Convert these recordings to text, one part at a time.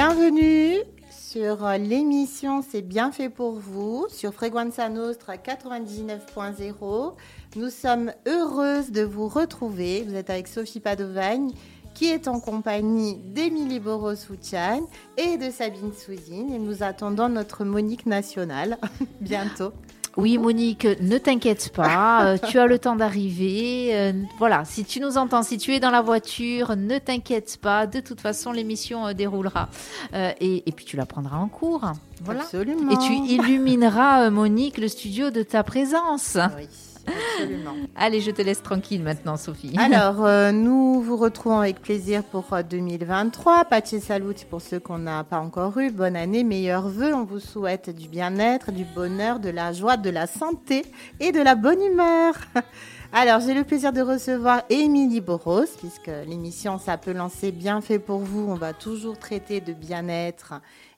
Bienvenue sur l'émission C'est bien fait pour vous sur Frequenza Nostra 99.0. Nous sommes heureuses de vous retrouver. Vous êtes avec Sophie Padovagne qui est en compagnie d'Émilie Boros-Soutiane et de Sabine Souzine. Et nous attendons notre Monique nationale bientôt. Oui, Monique, ne t'inquiète pas, euh, tu as le temps d'arriver. Euh, voilà, si tu nous entends, si tu es dans la voiture, ne t'inquiète pas. De toute façon, l'émission euh, déroulera. Et, et, puis tu la prendras en cours. Voilà. Absolument. Et tu illumineras, Monique, le studio de ta présence. Oui. Absolument. Allez, je te laisse tranquille maintenant, Sophie. Alors, euh, nous vous retrouvons avec plaisir pour 2023. Pace salut pour ceux qu'on n'a pas encore eu. Bonne année, meilleurs vœux. On vous souhaite du bien-être, du bonheur, de la joie, de la santé et de la bonne humeur. Alors, j'ai le plaisir de recevoir Émilie Boros, puisque l'émission s'appelle Lancer bien fait pour vous. On va toujours traiter de bien-être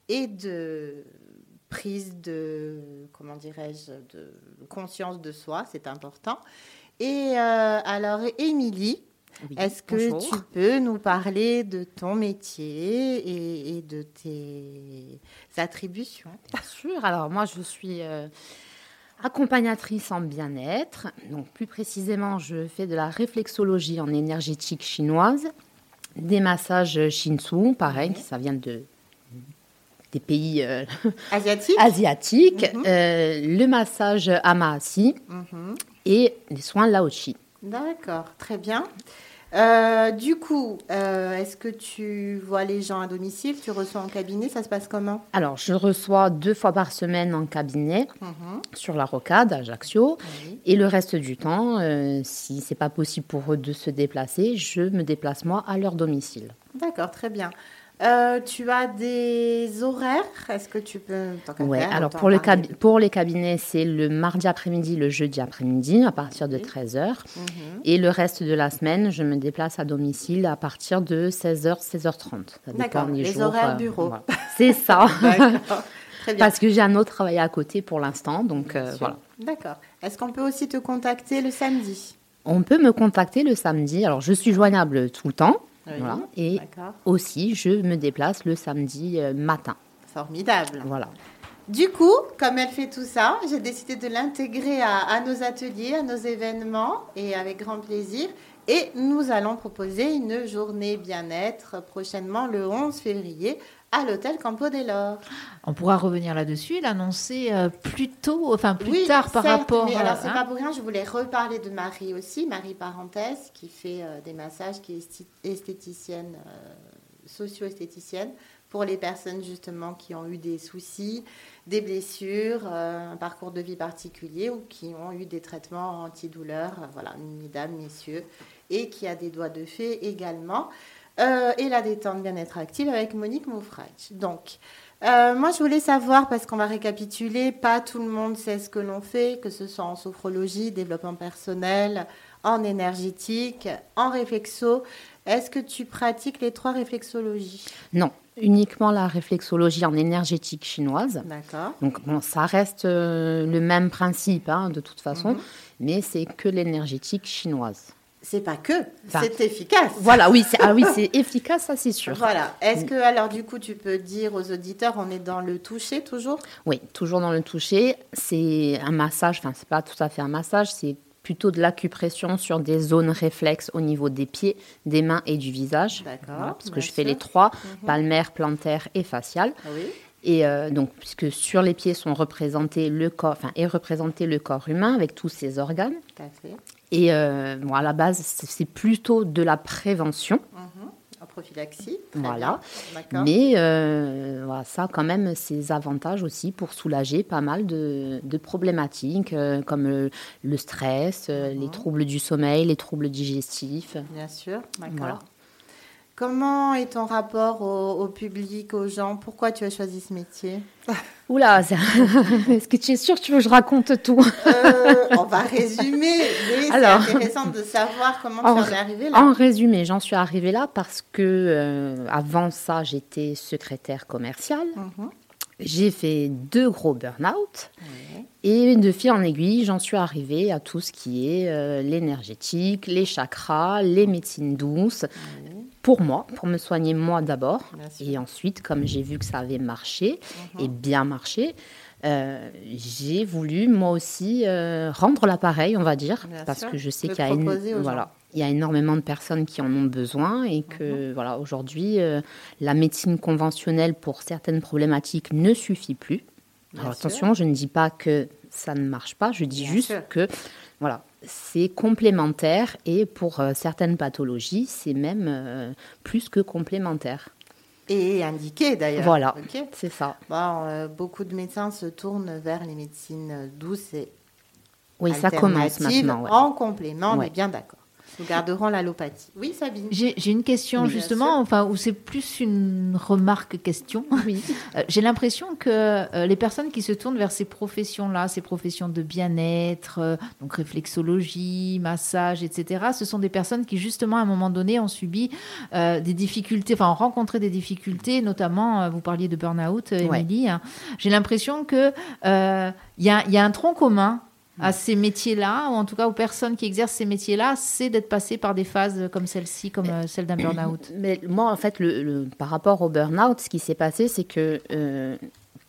et de prise de, comment dirais-je, de conscience de soi, c'est important. Et euh, alors, Émilie, est-ce que tu peux nous parler de ton métier et, de tes attributions? Bien sûr. Alors, moi, je suis euh, accompagnatrice en bien-être. Donc, plus précisément, je fais de la réflexologie en énergétique chinoise, des massages Shinsu, pareil, ça vient de des pays euh, asiatiques, asiatiques mhm. euh, le massage Amahasi mhm. et les soins Laochi. D'accord, très bien. Euh, du coup, est-ce que tu vois les gens à domicile? Tu reçois en cabinet? Ça se passe comment? Alors, je reçois deux fois par semaine en cabinet mhm. sur la rocade à Ajaccio. Et le reste du temps, si c'est pas possible pour eux de se déplacer, je me déplace moi à leur domicile. D'accord, très bien. Euh, tu as des horaires? Est-ce que tu peux Oui, alors pour, le pour les cabinets, c'est le mardi après-midi, le jeudi après-midi, à partir de 13h. Mhm. Et le reste de la semaine, je me déplace à domicile à partir de 16h, 16h30. D'accord, les, horaires euh, bureau. C'est ça. Très bien. Parce que j'ai un autre travail à côté pour l'instant, donc euh, voilà. D'accord. Est-ce qu'on peut aussi te contacter le samedi? On peut me contacter le samedi. Alors, je suis joignable tout le temps. Et aussi, je me déplace le samedi euh, matin. Formidable. Voilà. Du coup, comme elle fait tout ça, j'ai décidé de l'intégrer à, nos ateliers, à nos événements, et avec grand plaisir. Et nous allons proposer une journée bien-être prochainement le 11 février à l'hôtel Campo Lores. On pourra revenir là-dessus l'annoncer euh, plus tôt, enfin plus tard par rapport. Mais alors c'est hein. pas pour rien, je voulais reparler de Marie aussi, Marie Parenthèse, qui fait euh, des massages, qui est esthéticienne, euh, socio-esthéticienne pour les personnes justement qui ont eu des soucis, des blessures, un parcours de vie particulier ou qui ont eu des traitements antidouleurs. Voilà, mesdames, messieurs, et qui a des doigts de fée également. Euh, et la détente bien-être active avec Monique Moufrage. Donc, euh, moi, je voulais savoir, parce qu'on va récapituler, pas tout le monde sait ce que l'on fait, que ce soit en sophrologie, développement personnel, en énergétique, en réflexo. Est-ce que tu pratiques les trois réflexologies? Non, uniquement la réflexologie en énergétique chinoise. D'accord. Donc, bon, ça reste euh, le même principe, hein, de toute façon, mhm. mais c'est que l'énergétique chinoise c'est pas que, c'est efficace. Voilà, oui, c'est ah oui, c'est efficace, ça c'est sûr. Voilà. Est-ce que alors du coup tu peux dire aux auditeurs, on est dans le toucher toujours? Oui, toujours dans le toucher. C'est un massage, enfin c'est pas tout à fait un massage, c'est plutôt de l'acupression sur des zones réflexes au niveau des pieds, des mains et du visage. D'accord. parce que je fais les trois, mhm. palmaire, plantaire et facial. Oui. Et euh, donc, puisque sur les pieds sont représentés le corps, enfin, est représenté le corps humain avec tous ses organes. Tout à fait. Et euh, bon, à la base, c'est plutôt de la prévention. Mhm. En prophylaxie. Voilà. Mais euh, voilà, ça a quand même ses avantages aussi pour soulager pas mal de, de problématiques comme le, stress, les mhm. troubles du sommeil, les troubles digestifs. Bien sûr. D'accord. Comment est ton rapport au, public, aux gens? Pourquoi tu as choisi ce métier? Oula, est-ce que tu es sûre que tu veux que je raconte tout? Euh, On va résumer, mais c'est intéressant de savoir comment tu en es arrivée là. En résumé, j'en suis arrivée là parce que euh, avant ça, j'étais secrétaire commerciale. Mhm. J'ai fait deux gros burn-out. Et de fil en aiguille, j'en suis arrivée à tout ce qui est euh, l'énergétique, les chakras, les médecines douces, pour moi, pour me soigner moi d'abord. Et ensuite, comme j'ai vu que ça avait marché et bien marché, euh, j'ai voulu moi aussi euh, rendre l'appareil, on va dire, Bien parce sûr. que je sais qu'il y a, voilà, il y a énormément de personnes qui en ont besoin et que voilà, aujourd'hui, euh, la médecine conventionnelle pour certaines problématiques ne suffit plus. Bien Alors sûr. attention, je ne dis pas que ça ne marche pas, je dis Bien juste sûr. que voilà, c'est complémentaire et pour euh, certaines pathologies, c'est même euh, plus que complémentaire. Et indiqué d'ailleurs. Voilà, c'est ça. Bon, euh, beaucoup de médecins se tournent vers les médecines douces et Oui, ça commence maintenant. ouais. en complément, on Ouais. est bien d'accord. Nous garderons l'allopathie. Oui, Sabine J'ai une question Oui, justement, enfin, où c'est plus une remarque question. Oui. Euh, J'ai l'impression que euh, les personnes qui se tournent vers ces professions-là, ces professions de bien-être, euh, donc réflexologie, massage, etc., ce sont des personnes qui justement à un moment donné ont subi euh, des difficultés, enfin ont rencontré des difficultés, notamment, euh, vous parliez de burn-out, Ouais. Émilie. hein. J'ai l'impression que euh, il y, a, il y a un tronc commun Mm. À ces métiers-là, ou en tout cas aux personnes qui exercent ces métiers-là, c'est d'être passé par des phases comme celle-ci, comme euh, celle d'un burn-out. Mais moi, en fait, le, le- par rapport au burn-out, ce qui s'est passé, c'est que, euh,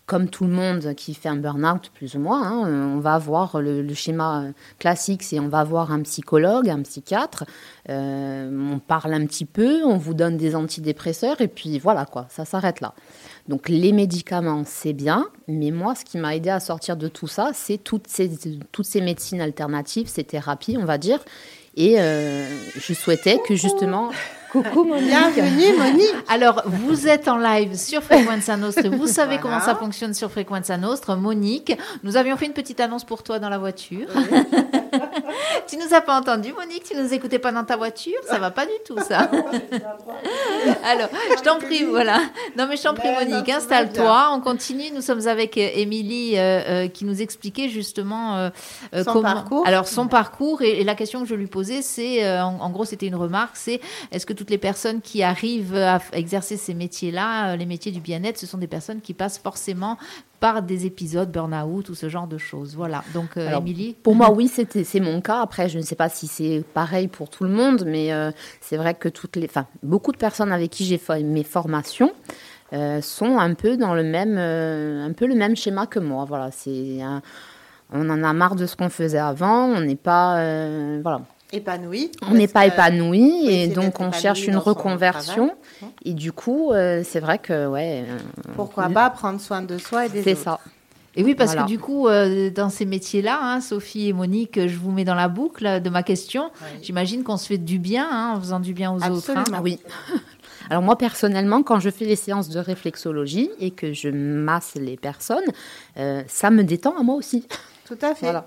comme tout le monde qui fait un burn-out, plus ou moins, hein, on va avoir le, le schéma classique, c'est on va voir un psychologue, un psychiatre, euh, on parle un petit peu, on vous donne des antidépresseurs, et puis voilà, quoi, ça s'arrête là. Donc les médicaments, c'est bien, mais moi, ce qui m'a aidé à sortir de tout ça, c'est toutes ces, médecines alternatives, ces thérapies, on va dire. Et euh, je souhaitais que justement... Coucou Monique Bienvenue, Monique Alors, vous êtes en live sur Frequenza Nostra. Vous savez Voilà. comment ça fonctionne sur Frequenza Nostra. Monique, nous avions fait une petite annonce pour toi dans la voiture. tu nous as pas entendu, Monique Tu nous écoutais pas dans ta voiture Ça va pas du tout, ça. Alors, je t'en prie, voilà. Non, mais je t'en prie, Monique, tout installe-toi. On continue. Nous sommes avec euh, Émilie euh, euh, qui nous expliquait justement euh, Son comment. parcours. Alors, son parcours. Et, et la question que je lui posais, c'est, en, en gros, c'était une remarque c'est est-ce que toutes les personnes qui arrivent à exercer ces métiers-là, euh, les métiers du bien-être, ce sont des personnes qui passent forcément par des épisodes burn-out ou ce genre de choses Voilà. Donc, euh, Alors, Émilie Pour moi, oui, c'était, c'est mon cas. Après, je ne sais pas si c'est pareil pour tout le monde, mais euh, c'est vrai que toutes les, enfin, beaucoup de personnes avec qui j'ai fait mes formations euh, sont un peu dans le même, un peu le même schéma que moi. Voilà, c'est, on en a marre de ce qu'on faisait avant. On n'est pas, voilà, Épanouie. on n'est pas épanoui oui, et c'est donc on épanoui cherche une reconversion. travail. Et du coup, euh, c'est vrai que ouais, euh, Pourquoi pas prendre soin de soi et des c'est autres ça. Et oui, parce Voilà. que du coup, euh, dans ces métiers-là, hein, Sophie et Monique, je vous mets dans la boucle de ma question. Oui. J'imagine qu'on se fait du bien hein, en faisant du bien aux autres. hein. Absolument. Oui. Alors moi personnellement, quand je fais les séances de réflexologie et que je masse les personnes, euh, ça me détend à moi aussi. Tout à fait. Voilà.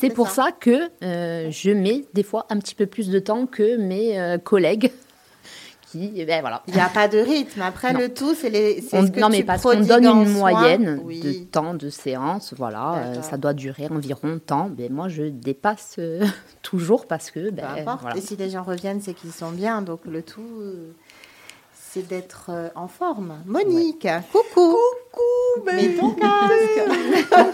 C'est pour ça. ça, que euh, je mets des fois un petit peu plus de temps que mes euh, collègues qui, eh ben voilà. Il n'y a pas de rythme. Après, Non. le tout, c'est les. On- ce que non mais tu parce qu'on donne une moyenne Oui. de temps de séance, voilà, euh, ça doit durer environ tant. Mais moi je dépasse toujours parce que Peu ben, importe. voilà. Et si les gens reviennent, c'est qu'ils sont bien. Donc le tout, c'est d'être euh, en forme. Monique, coucou. Coucou. Mets ton casque. Ton-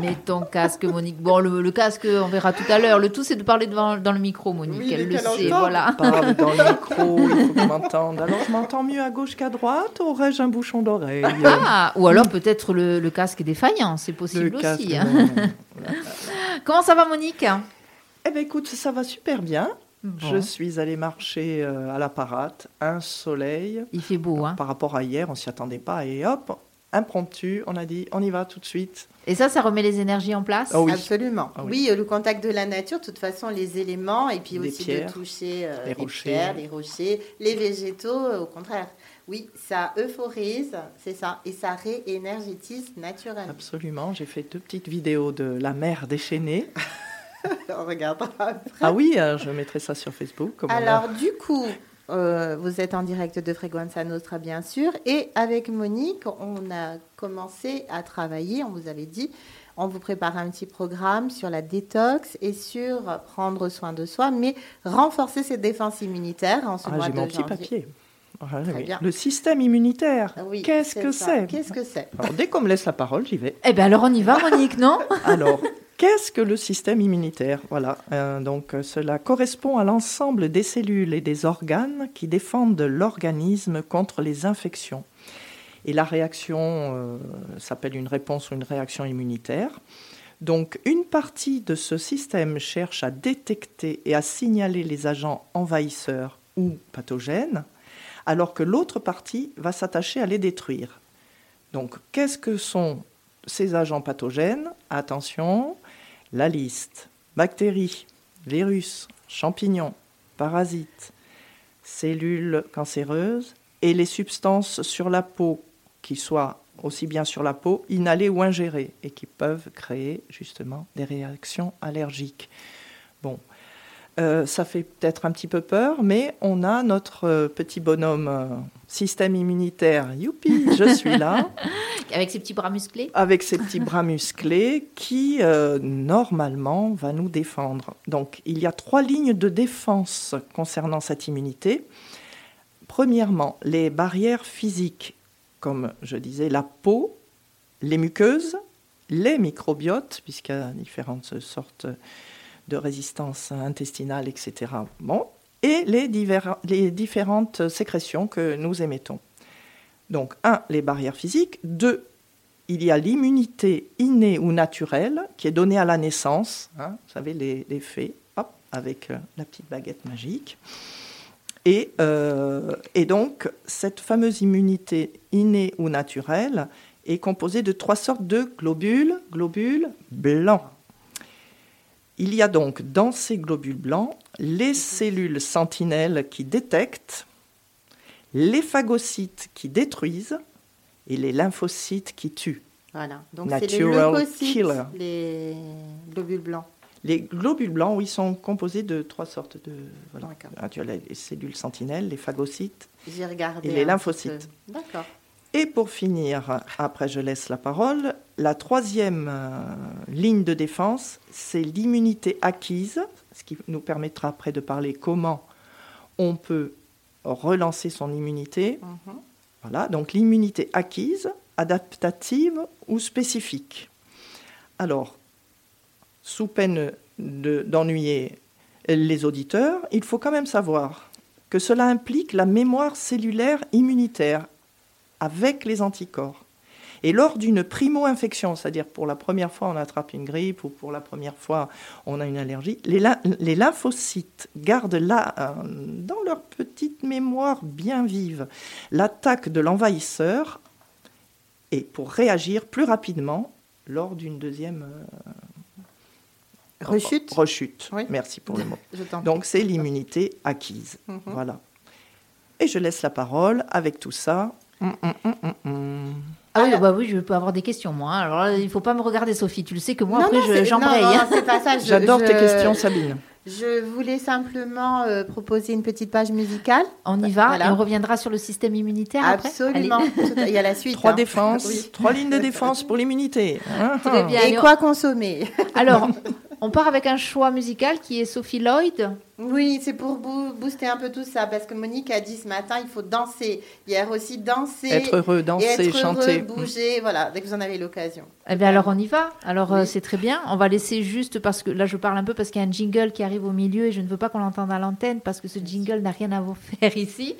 Mets ton casque, Monique. Bon, le, le casque, on verra tout à l'heure. Le tout, c'est de parler devant, dans le micro, Monique. Oui, Elle le sait, voilà. parle dans le micro, il faut qu'on m'entende. Alors, je m'entends mieux à gauche qu'à droite. Aurais-je un bouchon d'oreille? Ah, ou alors peut-être le, le casque est défaillant, c'est possible Le casque, aussi. hein. Comment ça va, Monique? Eh bien, écoute, ça va super bien. Bon. Je suis allée marcher euh, à la parade, un soleil. Il fait beau, hein. Par rapport à hier, on s'y attendait pas. Et hop, impromptu, on a dit, on y va tout de suite. Et ça, ça remet les énergies en place? Ah oui. Absolument. Ah oui. oui. euh, le contact de la nature, de toute façon, les éléments, et puis Les aussi pierres, de toucher euh, les les, rochers. pierres, les rochers, les végétaux, euh, au contraire. Oui, ça euphorise, c'est ça, et ça réénergétise naturellement. Absolument. J'ai fait deux petites vidéos de la mer déchaînée. On regardera après. Ah oui, euh, je mettrai ça sur Facebook. comme on a- Alors, du coup, euh, vous êtes en direct de Frequenza Nostra, bien sûr. Et avec Monique, on a commencé à travailler, on vous avait dit, on vous prépare un petit programme sur la détox et sur prendre soin de soi, mais renforcer ses défenses immunitaires en ce Ah, mois j'ai de mon petit papier. Ah, Très oui. bien. Le système immunitaire. Oui, Qu'est-ce que c'est? Qu'est-ce que c'est? Alors, dès qu'on me laisse la parole, j'y vais. Eh bien, alors on y va, Monique, non? Alors, qu'est-ce que le système immunitaire? Voilà, euh, donc euh, cela correspond à l'ensemble des cellules et des organes qui défendent l'organisme contre les infections. Et la réaction euh, s'appelle une réponse ou une réaction immunitaire. Donc une partie de ce système cherche à détecter et à signaler les agents envahisseurs ou pathogènes, alors que l'autre partie va s'attacher à les détruire. Donc qu'est-ce que sont ces agents pathogènes? Attention, la liste. Bactéries, virus, champignons, parasites, cellules cancéreuses et les substances sur la peau, qui soient aussi bien sur la peau, inhalées ou ingérées, et qui peuvent créer justement des réactions allergiques. Bon, euh, ça fait peut-être un petit peu peur, mais on a notre euh, petit bonhomme euh, système immunitaire. Youpi, je suis là. Avec ses petits bras musclés Avec ses petits bras musclés qui, normalement, va nous défendre. Donc, il y a trois lignes de défense concernant cette immunité. Premièrement, les barrières physiques, comme je disais, la peau, les muqueuses, les microbiotes, puisqu'il y a différentes sortes de résistance intestinale, etc. Et les, différentes sécrétions que nous émettons. Donc, un, les barrières physiques. Deux, il y a l'immunité innée ou naturelle qui est donnée à la naissance. Hein, vous savez, les, les hop, avec euh, la petite baguette magique. Euh, et, donc, cette fameuse immunité innée ou naturelle est composée de trois sortes de globules, globules blancs. Il y a donc dans ces globules blancs les cellules sentinelles qui détectent, les phagocytes qui détruisent et les lymphocytes qui tuent. Voilà, donc c'est les leucocytes, les globules blancs. Les globules blancs, oui, sont composés de trois sortes de. Voilà. Ah, tu as les cellules sentinelles, les phagocytes et les lymphocytes. D'accord. Et pour finir, après je laisse la parole, la troisième euh, ligne de défense, c'est l'immunité acquise, ce qui nous permettra après de parler comment on peut relancer son immunité. Mhm. Voilà, donc l'immunité acquise, adaptative ou spécifique. Alors, sous peine d'ennuyer les auditeurs, il faut quand même savoir que cela implique la mémoire cellulaire immunitaire avec les anticorps. Et lors d'une primo-infection, c'est-à-dire pour la première fois on attrape une grippe ou pour la première fois on a une allergie, les, lymphocytes gardent là, euh, dans leur petite mémoire bien vive, l'attaque de l'envahisseur et pour réagir plus rapidement lors d'une deuxième euh, rechute. Rechute. Merci pour le mot. Donc c'est l'immunité acquise. Mhm. Voilà. Et je laisse la parole avec tout ça ah oui, bah oui, je peux avoir des questions, moi. Alors il ne faut pas me regarder, Sophie. Tu le sais que moi, après, j'embraye. J'adore tes questions, Sabine. Je voulais simplement euh, proposer une petite page musicale. On y va et on reviendra sur le système immunitaire Absolument. il y a la suite. Trois hein. défenses, trois lignes de défense pour l'immunité. Très bien. Et quoi consommer Alors, on part avec un choix musical qui est Sophie Lloyd. Oui, c'est pour booster un peu tout ça, parce que Monique a dit ce matin, il faut danser. Hier aussi, danser. Être heureux, danser, être chanter. Heureux, bouger, voilà, dès que vous en avez l'occasion. Eh bien, alors on y va. Alors, euh, c'est très bien. On va laisser juste, parce que là, je parle un peu parce qu'il y a un jingle qui arrive au milieu et je ne veux pas qu'on l'entende à l'antenne parce que ce jingle n'a rien à vous faire ici.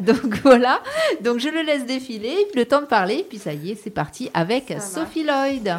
Donc, voilà. Donc, je le laisse défiler, le temps de parler, puis ça y est, c'est parti avec Sophie Lloyd.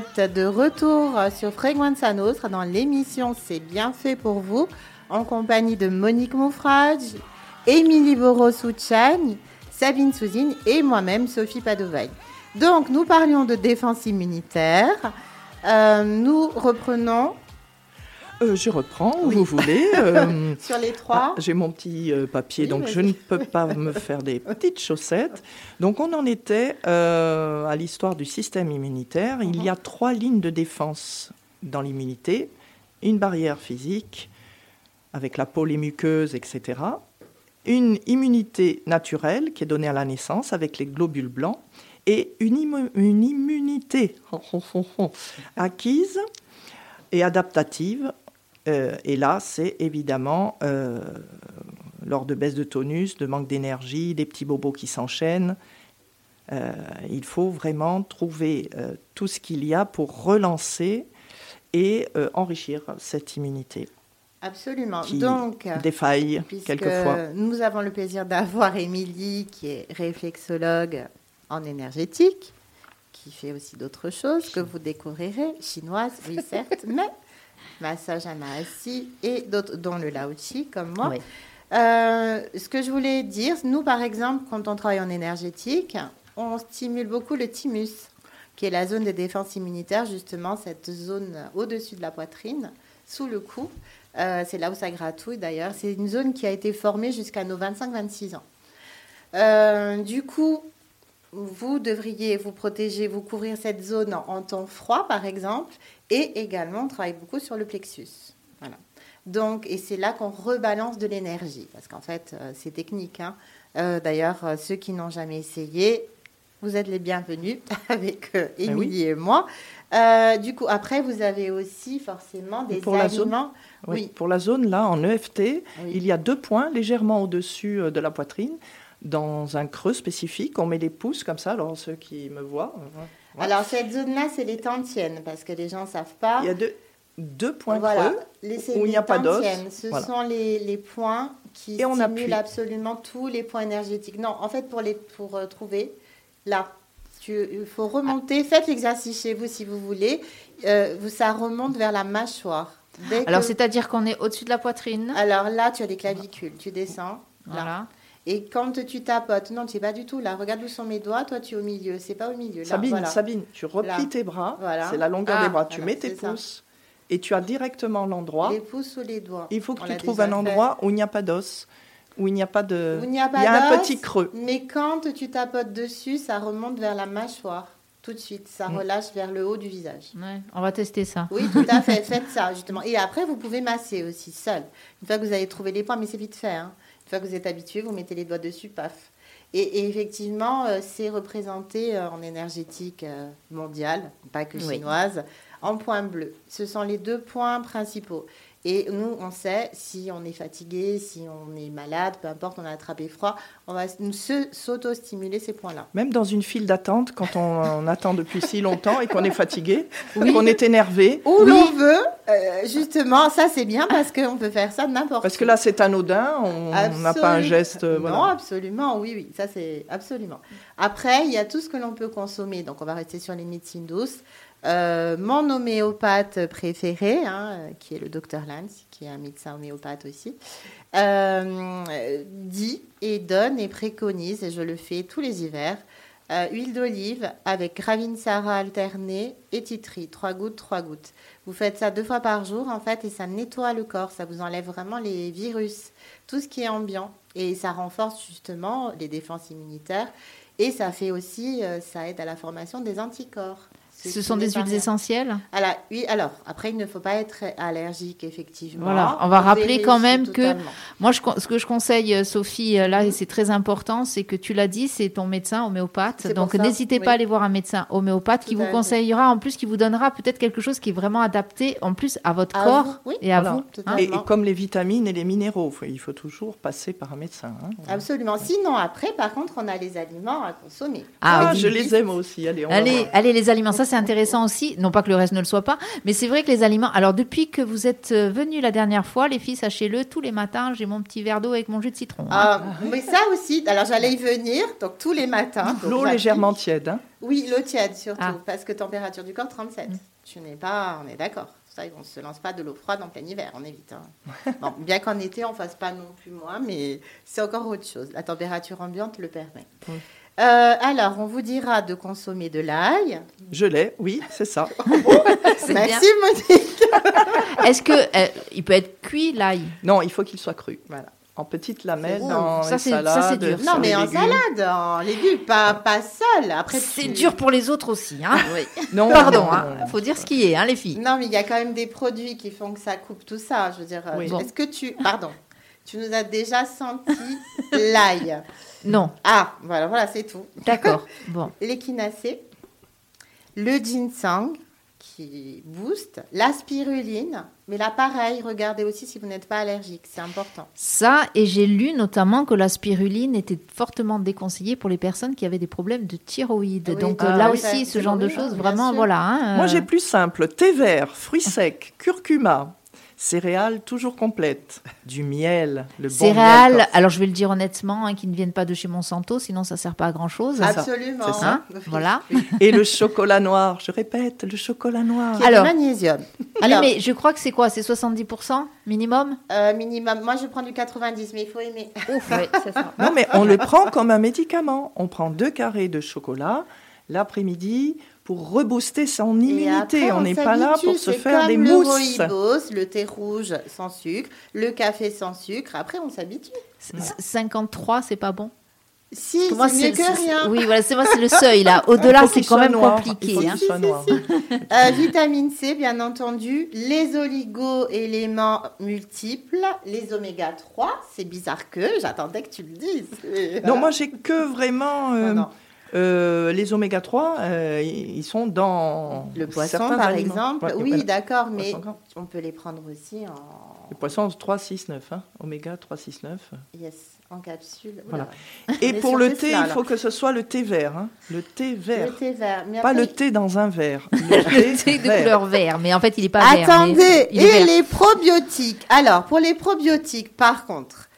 De retour sur Fréquence Nostra dans l'émission C'est bien fait pour vous, en compagnie de Monique Moufrage, Émilie Borosouchani, Sabine Souzine et moi-même, Sophie Padovaille. Donc, nous parlions de défense immunitaire. Euh, nous reprenons euh, je reprends où vous voulez. Euh, Sur les trois. Ah, j'ai mon petit euh, papier, donc je ne peux pas me faire des petites chaussettes. Donc on en était à l'histoire du système immunitaire. Il y a trois lignes de défense dans l'immunité. Une barrière physique, avec la peau, les muqueuses, etc. Une immunité naturelle qui est donnée à la naissance avec les globules blancs. Et une, une immunité acquise et adaptative euh, et là, c'est évidemment euh, lors de baisse de tonus, de manque d'énergie, des petits bobos qui s'enchaînent. Euh, il faut vraiment trouver tout ce qu'il y a pour relancer et enrichir cette immunité. Absolument. Qui Donc, défaille quelquefois. Nous avons le plaisir d'avoir Émilie, qui est réflexologue en énergétique, qui fait aussi d'autres choses que vous découvrirez, chinoise, oui certes, mais massage à et d'autres, dont le Laochi, comme moi. Euh, ce que je voulais dire, nous, par exemple, quand on travaille en énergétique, on stimule beaucoup le thymus, qui est la zone de défense immunitaire, justement, cette zone au-dessus de la poitrine, sous le cou. Euh, c'est là où ça gratouille, d'ailleurs. C'est une zone qui a été formée jusqu'à nos 25-26 ans. Euh, du coup, vous devriez vous protéger, vous couvrir cette zone en, temps froid, par exemple, et également on travaille beaucoup sur le plexus. Voilà. Donc, et c'est là qu'on rebalance de l'énergie, parce qu'en fait, euh, c'est technique. Hein. Euh, d'ailleurs, euh, ceux qui n'ont jamais essayé, vous êtes les bienvenus avec ah Émilie et moi. du coup, après, vous avez aussi forcément des pour aliments. oui. Pour la zone, là, en EFT, il y a deux points légèrement au-dessus de la poitrine dans un creux spécifique. On met les pouces comme ça, alors ceux qui me voient. Alors cette zone-là, c'est les tantiennes, parce que les gens ne savent pas. Il y a deux, deux points creux où il n'y a pas d'os. Ce sont les, les, points qui Et on stimulent absolument tous les points énergétiques. Non, en fait, pour, les, pour euh, trouver, là, il faut remonter. Faites l'exercice chez vous si vous voulez. Euh, ça remonte vers la mâchoire. Alors, c'est-à-dire qu'on est au-dessus de la poitrine Alors là, tu as des clavicules. Tu descends. Voilà. Et quand tu tapotes, non, tu n'es pas du tout là. Regarde où sont mes doigts, toi tu es au milieu. C'est pas au milieu. Sabine, Sabine, tu replies tes bras. C'est la longueur des ah, bras. Tu mets tes pouces et tu as directement l'endroit. Les pouces ou les doigts. Il faut que tu trouves un endroit où il n'y a pas d'os, où il n'y a pas de. il y a, un petit creux. Mais quand tu tapotes dessus, ça remonte vers la mâchoire. Tout de suite, ça mm. relâche vers le haut du visage. Ouais, on va tester ça. Oui, tout à fait. Faites ça, justement. Et après, vous pouvez masser aussi, seul. Une fois que vous avez trouvé les points, mais c'est vite fait. Hein. Une fois que vous êtes habitué, vous mettez les doigts dessus, paf. Et, effectivement, euh, c'est représenté euh, en énergétique euh, mondiale, pas que chinoise, en point bleu. Ce sont les deux points principaux. Et nous, on sait si on est fatigué, si on est malade, peu importe, on a attrapé froid, on va s'auto-stimuler ces points-là. Même dans une file d'attente, quand on, attend depuis si longtemps et qu'on est fatigué, qu'on est énervé. Où l'on veut, euh, justement, ça c'est bien parce qu'on peut faire ça n'importe où. Parce que là, c'est anodin, on n'a pas un geste. Euh, non, absolument, oui, oui, ça c'est absolument. Après, il y a tout ce que l'on peut consommer, donc on va rester sur les médecines douces. Euh, mon homéopathe préféré, hein, qui est le docteur Lance, qui est un médecin homéopathe aussi, euh, dit et donne et préconise, et je le fais tous les hivers, euh, huile d'olive avec Sara alternée et titri, trois gouttes, trois gouttes. Vous faites ça deux fois par jour en fait et ça nettoie le corps, ça vous enlève vraiment les virus, tout ce qui est ambiant et ça renforce justement les défenses immunitaires Et ça fait aussi, ça aide à la formation des anticorps. Ce sont des huiles essentielles alors, oui, alors, après, il ne faut pas être allergique, effectivement. Voilà, on va rappeler quand même que moi, je, ce que je conseille, euh, Sophie, euh, là, et c'est très important, c'est que tu l'as dit, c'est ton médecin homéopathe. Donc, n'hésitez pas à aller voir un médecin homéopathe qui vous conseillera, en plus, qui vous donnera peut-être quelque chose qui est vraiment adapté, en plus, à votre corps et à vous. Hein. Et, comme les vitamines et les minéraux, il faut toujours passer par un médecin. Hein. Absolument. Sinon, après, par contre, on a les aliments à consommer. Ah, ah je les aime aussi. Allez, allez, allez, les aliments, ça, c'est intéressant aussi. Non pas que le reste ne le soit pas, mais c'est vrai que les aliments. Alors, depuis que vous êtes euh, venus la dernière fois, les filles, sachez-le, tous les matins, j'ai mon petit verre d'eau avec mon jus de citron. Hein. Ah, mais ça aussi. Alors, j'allais y venir, donc tous les matins. L'eau légèrement tiède. Hein. Oui, l'eau tiède surtout, ah. parce que température du corps 37. Mm. Tu n'es pas, on est d'accord. Ça, on ne se lance pas de l'eau froide en plein hiver, on évite. Hein. Bon, bien qu'en été, on ne fasse pas non plus moins, mais c'est encore autre chose. La température ambiante le permet. Euh, alors, on vous dira de consommer de l'ail. Je l'ai, oui, c'est ça. Merci Monique. Est-ce que euh, il peut être cuit l'ail? Non, il faut qu'il soit cru. Voilà. En petites lamelles ça, les salades. Ça, c'est dur. Non, mais en salade, en légumes, pas, pas seul. Après, c'est dur pour les autres aussi. Hein oui. non, Pardon, il hein. faut dire ce qui est, hein, les filles. Non, mais il y a quand même des produits qui font que ça coupe tout ça. Je veux dire, euh, est-ce que tu... Pardon. Tu nous as déjà senti l'ail? Non. Ah, voilà, voilà, c'est tout. D'accord. Bon. L'échinacée, le ginseng qui booste, la spiruline, mais là pareil, regardez aussi si vous n'êtes pas allergique, c'est important. Ça, et j'ai lu notamment que la spiruline était fortement déconseillée pour les personnes qui avaient des problèmes de thyroïde. Donc ah là aussi, ce genre de choses, vraiment, voilà. Hein, Moi, j'ai plus simple, thé vert, fruits secs, curcuma, Céréales toujours complètes, du miel, le bon Céréales, alors je vais le dire honnêtement, hein, qui ne viennent pas de chez Monsanto, sinon ça ne sert pas à grand chose. Absolument. Ça. voilà. Et le chocolat noir, je répète, le chocolat noir. alors, le magnésium. Alors, mais je crois que c'est quoi? C'est 70% minimum? euh, Minimum. Moi, je prends du 90, mais il faut aimer. Ouf, ça. Non, mais on le prend comme un médicament. On prend deux carrés de chocolat l'après-midi pour rebooster son immunité. on n'est pas là pour se faire des mousses. Le rooibos, le thé rouge sans sucre, le café sans sucre. Après, on s'habitue. 53, c'est pas bon si, c'est mieux que rien. Oui, voilà, c'est moi, c'est le seuil là. Au-delà, c'est quand même compliqué. Hein. Euh, vitamine C, bien entendu. Les oligo-éléments multiples, les oméga 3. C'est bizarre que j'attendais que tu le dises. Non, moi, j'ai que vraiment. Euh, euh, les oméga 3, euh, ils sont dans le poisson par exemple. oui, d'accord, mais on peut les prendre aussi en le poisson 3 6 9 hein, oméga 3 6 9. Yes, en capsule. Voilà. Et pour le thé, il faut que ce soit le thé vert, hein. le thé vert. Le thé vert, pas le thé dans un verre. Le thé, de couleur vert, mais en fait, il n'est pas vert. Attendez, et les probiotiques. Alors, pour les probiotiques, par contre,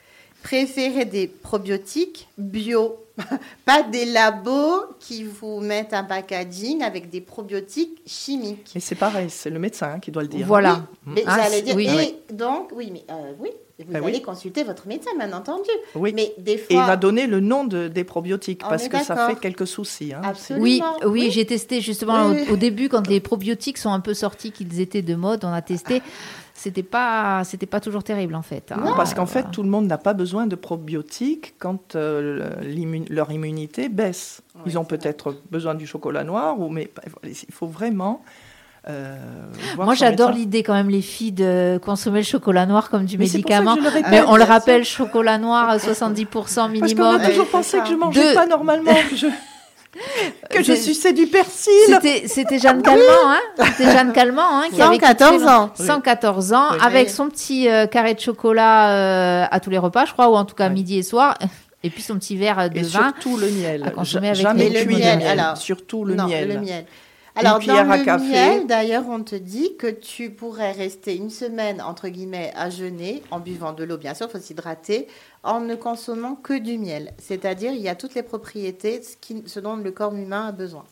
préférez des probiotiques bio pas des labos qui vous mettent un packaging avec des probiotiques chimiques. Et c'est pareil, c'est le médecin qui doit le dire. Voilà. Mais ah, j'allais dire. et donc, oui, mais euh, oui, vous ben allez consulter votre médecin, bien entendu. Oui. Mais des fois... Et il va donner le nom de, des probiotiques parce que ça fait quelques soucis. Hein, Absolument. Oui, oui, j'ai testé justement au, début quand les probiotiques sont un peu sortis, qu'ils étaient de mode, on a testé c'était pas c'était pas toujours terrible en fait. Hein. parce qu'en fait tout le monde n'a pas besoin de probiotiques quand euh, leur immunité baisse. Ils ont peut-être besoin du chocolat noir ou mais il faut vraiment euh, Moi, j'adore l'idée quand même, les filles, de consommer le chocolat noir comme du médicament. mais on le rappelle, chocolat noir à 70% minimum. Parce qu'on a toujours pensé que je mangeais pas normalement. Que je que je suçais du persil. C'était Jeanne Calment, hein C'était Jeanne Calment, hein, qui 114 avait ans. 114 ans, avec son petit euh, carré de chocolat euh, à tous les repas, je crois, ou en tout cas midi et soir. Et puis son petit verre de et vin. Surtout le miel. À consommer avec Jamais le miel. Alors, surtout le miel. Le miel. Alors, dans le café. miel, d'ailleurs, on te dit que tu pourrais rester une semaine, entre guillemets, à jeûner, en buvant de l'eau, bien sûr, il faut s'hydrater, en ne consommant que du miel. C'est-à-dire, il y a toutes les propriétés, ce, qui, ce dont le corps humain a besoin.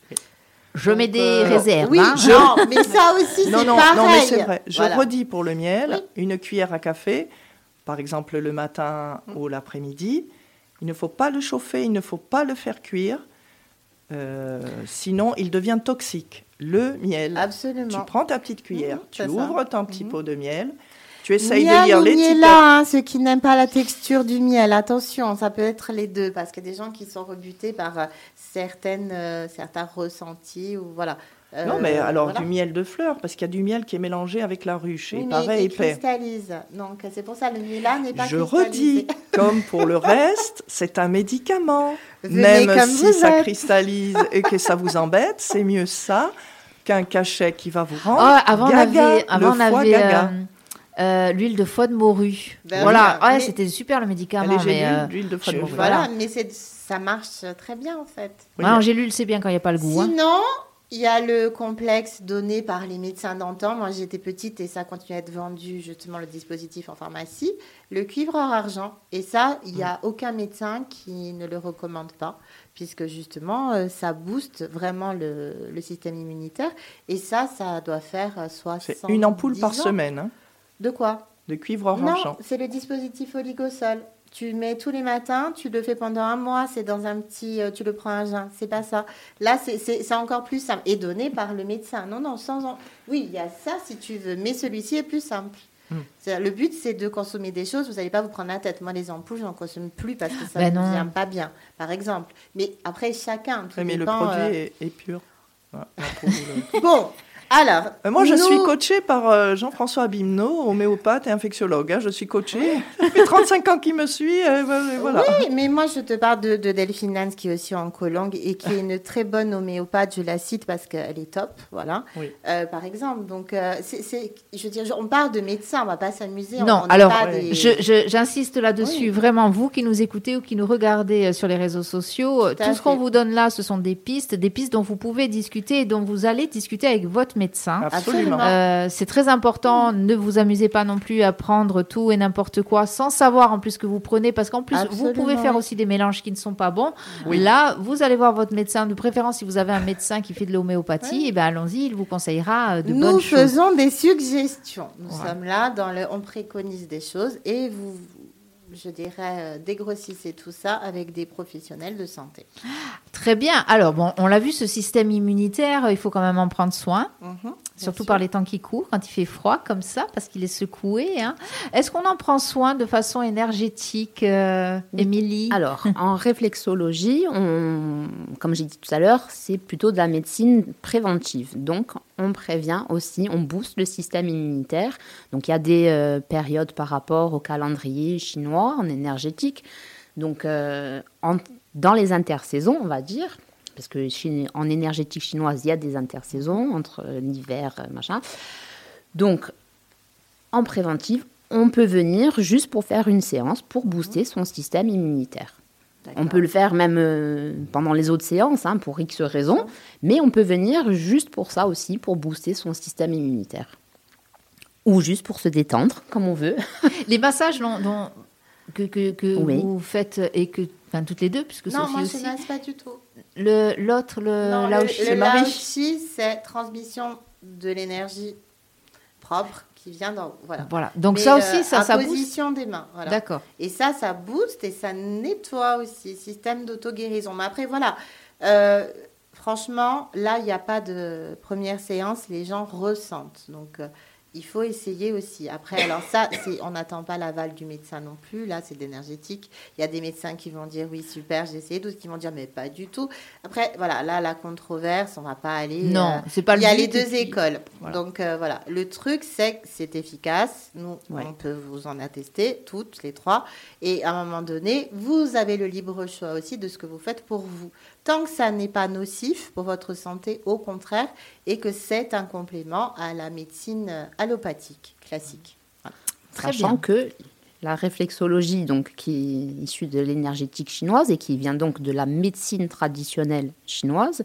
Je mets des euh, réserves. Oui, hein. non, mais ça aussi, c'est pareil. Non, mais c'est vrai. Je redis pour le miel, une cuillère à café, par exemple le matin ou l'après-midi. Il ne faut pas le chauffer, il ne faut pas le faire cuire. Euh, sinon, il devient toxique. Le miel. Absolument. Tu prends ta petite cuillère, mhm, tu ouvres ton petit mhm. pot de miel Tu essayes Miel de lire ou l'étiquette. miela, hein, ceux qui n'aiment pas la texture du miel, attention, ça peut être les deux, parce qu'il y a des gens qui sont rebutés par euh, certaines, euh, certains ressentis, ou voilà. Euh, Non, mais alors voilà. du miel de fleurs, parce qu'il y a du miel qui est mélangé avec la ruche, et Oui, mais pareil il épais. cristallise. Donc c'est pour ça le miela n'est pas Je redis, comme pour le reste, c'est un médicament. Venez Même comme si ça êtes. cristallise et que ça vous embête, c'est mieux ça qu'un cachet qui va vous rendre Oh, avant, gaga, on avait, avant, le on foie avait gaga. euh, euh, l'huile de foie de morue. Ben voilà, oui, ouais, mais- c'était super le médicament. Mais, euh, d'huile de foie de je- morue. Voilà, Voilà. mais c'est- ça marche très bien en fait. Oui, ouais, en gélule, c'est bien quand il n'y a pas le goût. hein. Il y a le complexe donné par les médecins d'antan. Moi, j'étais petite et ça continue à être vendu, justement, le dispositif en pharmacie. Le cuivre or argent. Et ça, il n'y a aucun médecin qui ne le recommande pas, puisque justement, euh, ça booste vraiment le, le système immunitaire. Et ça, ça doit faire euh, 60 C'est une ampoule par ans. semaine hein, De quoi? De cuivre Non, orangeant. c'est le dispositif oligosol. Tu le mets tous les matins, tu le fais pendant un mois, c'est dans un petit, euh, tu le prends à jeun, c'est pas ça. Là, c'est- encore plus simple et donné par le médecin. Non, non, sans. en- Oui, il y a ça si tu veux, mais celui-ci est plus simple. Hmm. Le but, c'est de consommer des choses, vous n'allez pas vous prendre la tête. Moi, les ampoules, je n'en consomme plus parce que ça Ben ne non. vient pas bien, par exemple. Mais après, chacun. tout Oui, mais le produit euh, est, est pur. Bon, alors. Euh, Moi, je nous- suis coachée par euh, Jean-François Abimno, homéopathe et infectiologue. hein. Je suis coachée. Ça fait 35 ans qu'il me suit. et voilà-. Oui, mais moi, je te parle de, de Delphine Nance, qui est aussi oncologue et qui est une très bonne homéopathe. Je la cite parce qu'elle est top, voilà. Oui. Euh, par exemple, donc, euh, c'est, je veux dire, on parle de médecins, on va pas s'amuser. on- Non, on alors, ouais. des- J'insiste là-dessus, Oui. vraiment, vous qui nous écoutez ou qui nous regardez euh, sur les réseaux sociaux, euh, Tout tout ce qu'on vous donne là, ce sont des pistes, des pistes dont vous pouvez discuter et dont vous allez discuter avec votre médecin. Absolument. Euh, c'est très important. Ne vous amusez pas non plus à prendre tout et n'importe quoi sans savoir en plus ce que vous prenez, parce qu'en plus vous pouvez faire aussi des mélanges qui ne sont pas bons. Oui. Là, vous allez voir votre médecin, de préférence si vous avez un médecin qui fait de l'homéopathie, et ben allons-y, il vous conseillera euh, de Nous bonnes choses. faisons des suggestions. Nous sommes là, dans le, on préconise des choses et vous, je dirais, euh, dégrossissez tout ça avec des professionnels de santé. Très bien. Alors bon, on l'a vu, ce système immunitaire, il faut quand même en prendre soin. Mhm, Surtout par les temps qui courent, quand il fait froid comme ça, parce qu'il est secoué. hein. Est-ce qu'on en prend soin de façon énergétique, euh, Émilie? Alors, en réflexologie, on, comme j'ai dit tout à l'heure, c'est plutôt de la médecine préventive. Donc, on prévient aussi, on booste le système immunitaire. Donc, il y a des euh, périodes par rapport au calendrier chinois en énergétique. Donc, euh, en- dans les intersaisons, on va dire, parce que en énergétique chinoise, il y a des intersaisons entre euh, l'hiver, euh, machin. Donc, en préventive, on peut venir juste pour faire une séance pour booster son système immunitaire. On peut le faire même euh, pendant les autres séances, hein, pour X raisons, mais on peut venir juste pour ça aussi, pour booster son système immunitaire. Ou juste pour se détendre, comme on veut. Les massages dont, dont- que, que, que Oui. vous faites et que, enfin toutes les deux, puisque Non, Sophie moi, je aussi. ne masse pas du tout. Le l'autre, le Non, le, je- le. Laoshi, c'est transmission de l'énergie propre qui vient dans. Voilà. Voilà. Donc Mais, ça euh, aussi, ça, à ça booste. position des mains. Voilà. D'accord. Et ça, ça booste et ça nettoie aussi, système d'auto-guérison. Mais après, voilà, euh, franchement, là, il n'y a pas de première séance, les gens ressentent. Donc, euh, il faut essayer aussi. Après, alors ça, on n'attend pas l'aval du médecin non plus. Là, c'est d'énergétique. Il y a des médecins qui vont dire oui, super, j'ai essayé. D'autres qui vont dire mais pas du tout. Après, voilà, là, la controverse, on va pas aller. Non, euh, c'est pas le il y a les deux écoles. voilà. Donc euh, voilà, le truc c'est que c'est efficace. Nous, Ouais. on peut vous en attester, toutes les trois. Et à un moment donné, vous avez le libre choix aussi de ce que vous faites pour vous. Tant que ça n'est pas nocif pour votre santé, au contraire, et que c'est un complément à la médecine euh, allopathique classique. Très Sachant bien. que la réflexologie, donc, qui est issue de l'énergétique chinoise et qui vient donc de la médecine traditionnelle chinoise,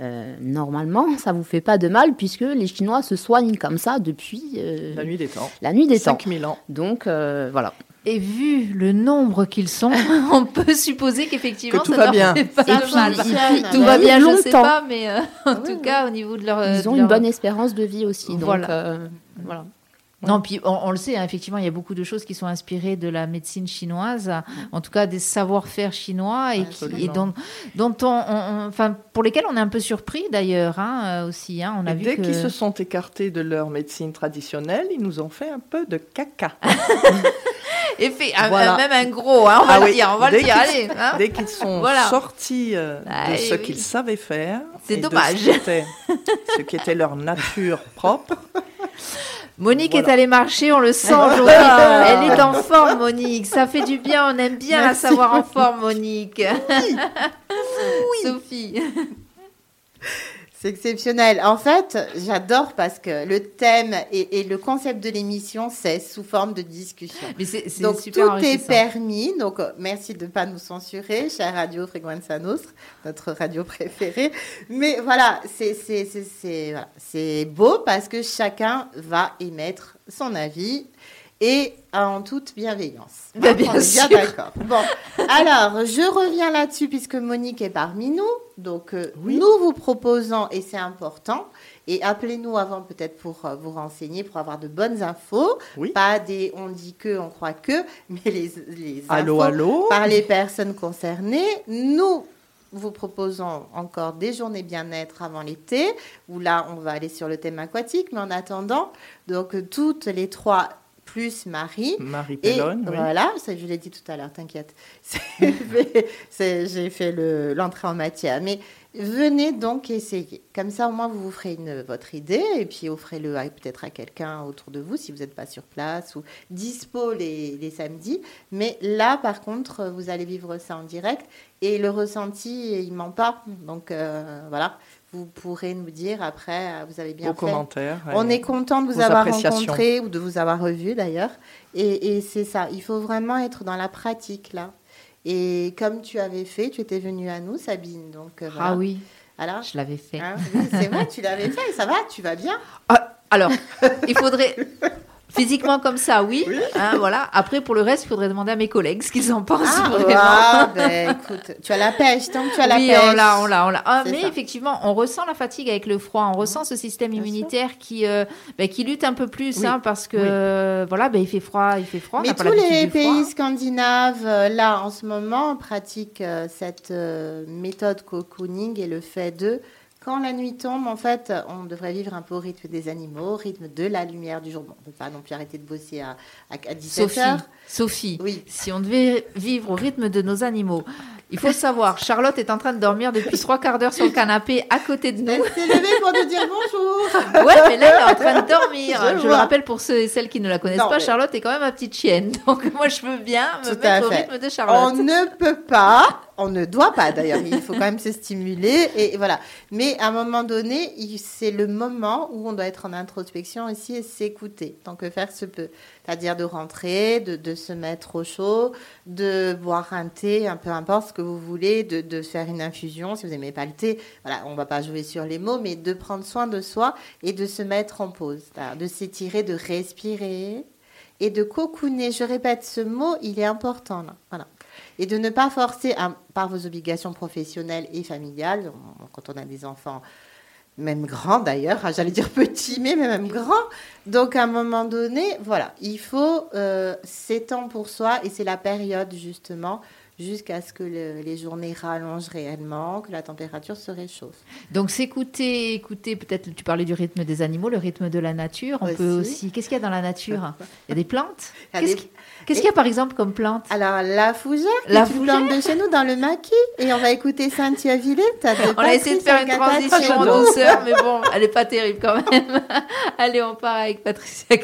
euh, normalement, ça vous fait pas de mal puisque les Chinois se soignent comme ça depuis euh, La nuit des temps. la nuit des temps. 5000 ans. Donc, euh, voilà. Et vu le nombre qu'ils sont, on peut supposer qu'effectivement Que tout ça va leur bien. fait pas Et de puis, mal. ils- Tout Bah va bien, je ne sais longtemps. pas, mais euh, en Oui, tout oui. cas au niveau de leur. Ils de ont une bonne espérance de vie aussi. Donc, Voilà. euh, voilà. Non, puis on, le sait, hein, effectivement, il y a beaucoup de choses qui sont inspirées de la médecine chinoise, en tout cas des savoir-faire chinois, et, qui, dont, dont on, enfin, pour lesquels on est un peu surpris d'ailleurs hein, euh, aussi. Hein, on a vu dès qu'ils se sont écartés de leur médecine traditionnelle, ils nous ont fait un peu de caca. et fait même un gros, on va ah le dire, on va le dire, allez. Dès qu'ils sont sortis euh, de ce qu'ils savaient faire, c'est dommage. ce qui était leur nature propre. Monique est allée marcher, on le sent aujourd'hui. Elle est en forme, Monique. Ça fait du bien, on aime bien la savoir en forme, Monique. Oui. Sophie. C'est exceptionnel. En fait, j'adore parce que le thème et, le concept de l'émission, c'est sous forme de discussion. Mais c'est, donc tout est permis. Donc merci de ne pas nous censurer, chère Radio Frequenza Nostre, notre radio préférée. Mais voilà, c'est, c'est, c'est, c'est beau parce que chacun va émettre son avis et en toute bienveillance. Bah, bien, bien d'accord. Bon, alors je reviens là-dessus puisque Monique est parmi nous. Donc euh, nous vous proposons, et c'est important, et appelez-nous avant peut-être pour euh, vous renseigner, pour avoir de bonnes infos. Pas des on dit que, on croit que, mais les, les infos par les personnes concernées. Nous vous proposons encore des journées bien-être avant l'été, où là, on va aller sur le thème aquatique. Mais en attendant, donc toutes les trois plus Marie. Marie Pellone, oui. Voilà, ça, je l'ai dit tout à l'heure, t'inquiète. J'ai fait l'entrée en matière. Mais venez donc essayer. Comme ça, au moins, vous vous ferez une, votre idée et puis offrez-le peut-être à quelqu'un autour de vous si vous n'êtes pas sur place ou dispo les, les, samedis. Mais là, par contre, vous allez vivre ça en direct et le ressenti, il ment pas. Donc, euh, voilà vous pourrez nous dire après, euh, vous avez bien Vos commentaires. On est content de vous avoir rencontré ou de vous avoir revu d'ailleurs. Et, c'est ça, il faut vraiment être dans la pratique là. Et comme tu avais fait, tu étais venue à nous, Sabine. Donc, euh, Ah oui. Alors, je l'avais fait. Ah c'est vrai, tu l'avais fait. Ça va, tu vas bien ah, Alors, il faudrait. Physiquement comme ça, oui. Hein, voilà. Après, pour le reste, il faudrait demander à mes collègues ce qu'ils en pensent ah, vraiment. Ah, ben, écoute, tu as la pêche, tant que tu as la oui, pêche. on l'a, on l'a, on l'a. Ah, mais effectivement, on ressent la fatigue avec le froid. On ressent ce système immunitaire qui, euh, ben, qui lutte un peu plus, hein, parce que voilà, ben, il fait froid, il fait froid. Mais tous les pays scandinaves, euh, là, en ce moment, pratiquent euh, cette méthode cocooning et le fait de quand la nuit tombe, en fait, on devrait vivre un peu au rythme des animaux, au rythme de la lumière du jour. Bon, on ne peut pas non plus arrêter de bosser à, à, 17 Sophie, Sophie, oui. si on devait vivre au rythme de nos animaux, il faut savoir, Charlotte est en train de dormir depuis trois quarts d'heure sur le canapé à côté de nous. Elle s'est levée pour nous dire bonjour. Ouais, mais là, elle est en train de dormir. Je, le rappelle pour ceux et celles qui ne la connaissent pas, Charlotte est quand même ma petite chienne. Donc moi, je veux bien me mettre au rythme de Charlotte. On ne peut pas, on ne doit pas d'ailleurs, il faut quand même se stimuler. Et voilà. Mais à un moment donné, c'est le moment où on doit être en introspection aussi et s'écouter, tant que faire se peut c'est-à-dire de rentrer, de, se mettre au chaud, de boire un thé, un peu importe ce que vous voulez, de, faire une infusion si vous n'aimez pas le thé. Voilà, on ne va pas jouer sur les mots, mais de prendre soin de soi et de se mettre en pause, de s'étirer, de respirer et de cocooner. Je répète, ce mot, il est important. Voilà. Et de ne pas forcer par vos obligations professionnelles et familiales, quand on a des enfants même grand d'ailleurs, ah, j'allais dire petit, mais même grand. Donc à un moment donné, voilà, il faut euh, temps pour soi et c'est la période justement jusqu'à ce que les journées rallongent réellement, que la température se réchauffe. Donc s'écouter, écouter, peut-être tu parlais du rythme des animaux, le rythme de la nature. On peut aussi. Qu'est-ce qu'il y a dans la nature? Il y a des plantes? Qu'est-ce qu'il y a par exemple comme plante? Alors la fougère, la plante de chez nous dans le maquis, et on va écouter Cynthia Villette. On a essayé de faire une transition en douceur, mais bon, elle n'est pas terrible quand même. Allez, on part avec Patricia.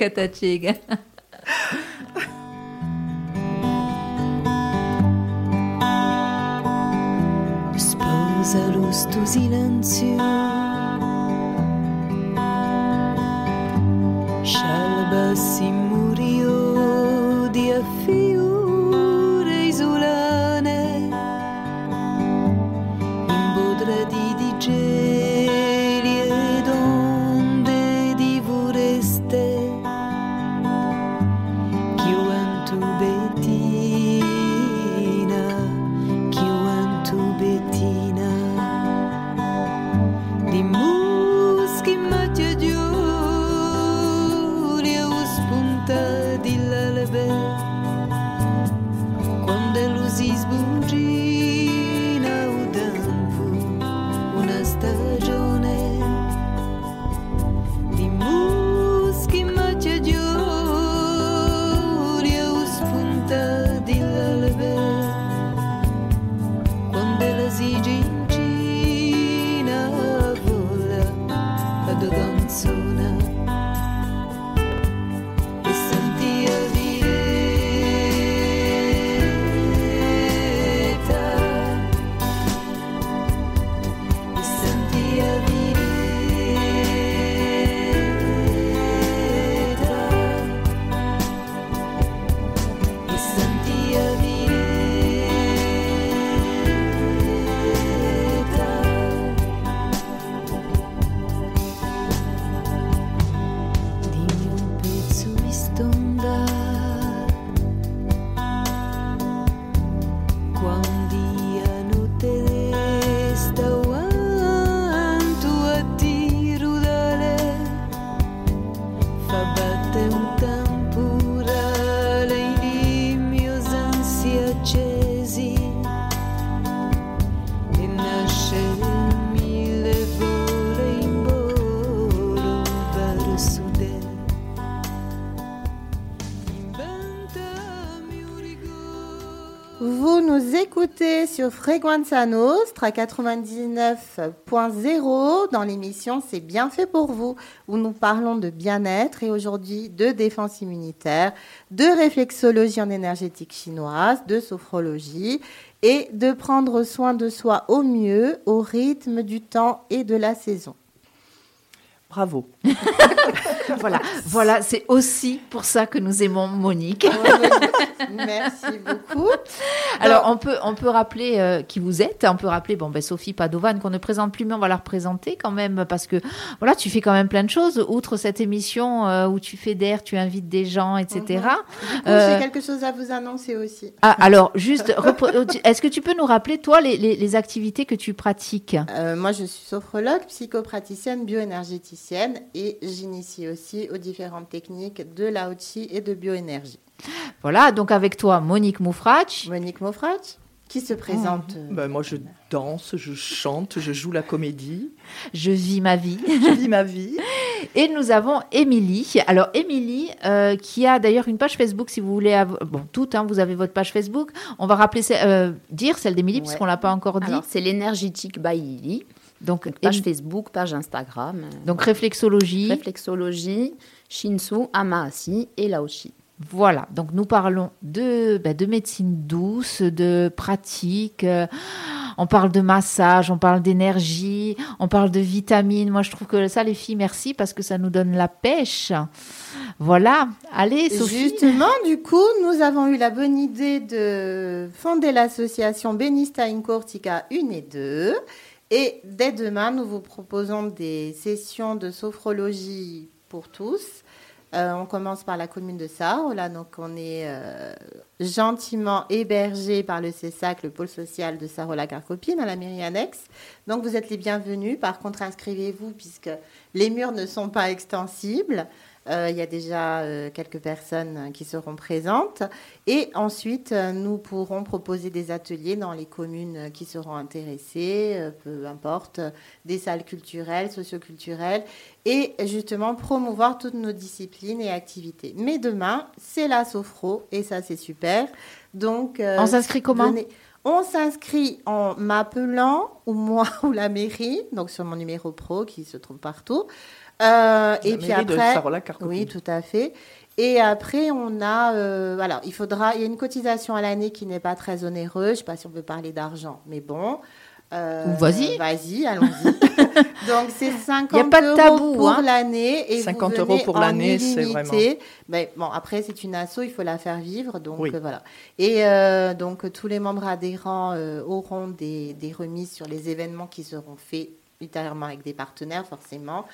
Sposa sto silenzio Scialba si feel sur Frequenza Nostra 99.0 dans l'émission C'est bien fait pour vous où nous parlons de bien-être et aujourd'hui de défense immunitaire, de réflexologie en énergétique chinoise, de sophrologie et de prendre soin de soi au mieux au rythme du temps et de la saison. Bravo. Voilà, voilà, c'est aussi pour ça que nous aimons Monique. Merci beaucoup. Alors, on peut, on peut rappeler euh, qui vous êtes. On peut rappeler, bon, ben, Sophie Padovan, qu'on ne présente plus, mais on va la représenter quand même, parce que, voilà, tu fais quand même plein de choses. Outre cette émission euh, où tu fais d'air, tu invites des gens, etc. Coup, Euh, j'ai quelque chose à vous annoncer aussi. Ah, alors, juste, est-ce que tu peux nous rappeler, toi, les, les- les activités que tu pratiques? Moi, je suis sophrologue, psychopraticienne, bioénergéticienne et j'initie aussi aux différentes techniques de Lao-Chi et de bioénergie. Voilà, donc avec toi, Monique Moufrach. Monique Mofrach, qui se présente. euh, Ben, moi, je danse, je chante, je joue la comédie, Je vis ma vie. je vis ma vie. Et nous avons Émilie. Alors Émilie, euh, qui a d'ailleurs une page Facebook, si vous voulez, bon toutes, hein, vous avez votre page Facebook. On va rappeler, euh, dire celle d'Émilie Ouais. puisqu'on l'a pas encore dit. Alors, c'est l'énergétique by Lily. Donc, Donc, page Facebook, page Instagram. euh, donc réflexologie. Réflexologie, Shinsu, Amaasi et Laoshi. Voilà. Donc nous parlons de bah, de médecine douce, de pratique. euh, on parle de massage, on parle d'énergie, on parle de vitamines. Moi, je trouve que ça, les filles, merci parce que ça nous donne la pêche. Voilà. Allez, Sophie. Justement, du coup, nous avons eu la bonne idée de fonder l'association Benista in Cortica 1 et 2. Et dès demain, nous vous proposons des sessions de sophrologie pour tous. Euh, on commence par la commune de Sarola, donc on est euh, gentiment hébergé par le CESAC, le pôle social de Sarola-Carcopine, à la mairie annexe. Donc vous êtes les bienvenus. Par contre, inscrivez-vous puisque les murs ne sont pas extensibles. Euh, il y a déjà euh, quelques personnes euh, qui seront présentes. Et ensuite, nous pourrons proposer des ateliers dans les communes qui seront intéressées, peu importe, des salles culturelles, socioculturelles, et justement promouvoir toutes nos disciplines et activités. Mais demain, c'est la Sophro, et ça, c'est super. Donc, euh, On s'inscrit comment? venez- on s'inscrit en m'appelant, ou moi, ou la mairie, donc sur mon numéro pro qui se trouve partout. Euh, et puis de après, oui, tout à fait. Et après, on a, euh, alors, il faudra, il y a une cotisation à l'année qui n'est pas très onéreuse. Je sais pas si on peut parler d'argent, mais bon. Euh, vas-y. Vas-y, allons-y. Donc, c'est 50 Y a pas de euros tabou, pour hein. l'année. et vous 50 venez euros pour en l'année, c'est vraiment- Mais bon, après, c'est une asso, il faut la faire vivre. Donc, Oui. euh, voilà. Et euh, donc, tous les membres adhérents euh, auront des, des remises sur les événements qui seront faits ultérieurement avec des partenaires, forcément.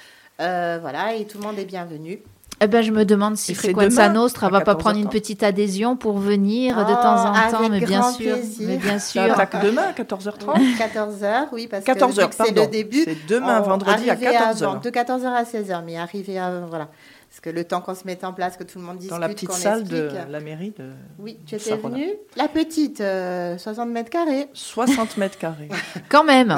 Euh, voilà, et tout le monde est bienvenu. Eh ben, je me demande si Frequenza demain, Nostra à va pas prendre une 14h30. petite adhésion pour venir de Oh, temps en temps, mais bien sûr, mais bien Ça sûr. attaque demain à 14h30 14h, oui, parce 14 que c'est le début. C'est demain, on- vendredi, à arriver 14 avant, heures. De 14h à 16h, mais arriver à. Voilà. Parce que le temps qu'on se mette en place, que tout le monde discute, Dans la petite salle de la mairie de Oui, tu étais venue La petite, euh, 60 mètres carrés. 60 mètres carrés. Quand même,